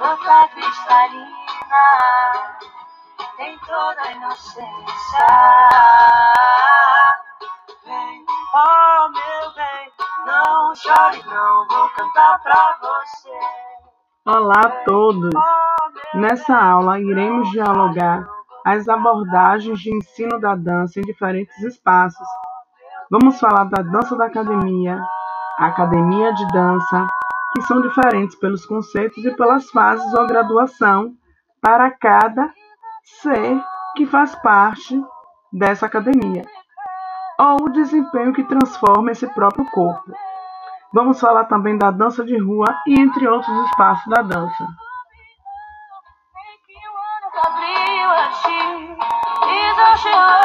boca cristalina, tem toda a inocência. Vem, oh meu bem, não chore não, vou cantar pra você. Olá a todos! Nessa aula iremos dialogar as abordagens de ensino da dança em diferentes espaços. Vamos falar da dança da academia, a academia de dança, que são diferentes pelos conceitos e pelas fases ou graduação para cada ser que faz parte dessa academia, ou o desempenho que transforma esse próprio corpo. Vamos falar também da dança de rua e entre outros espaços da dança. Make you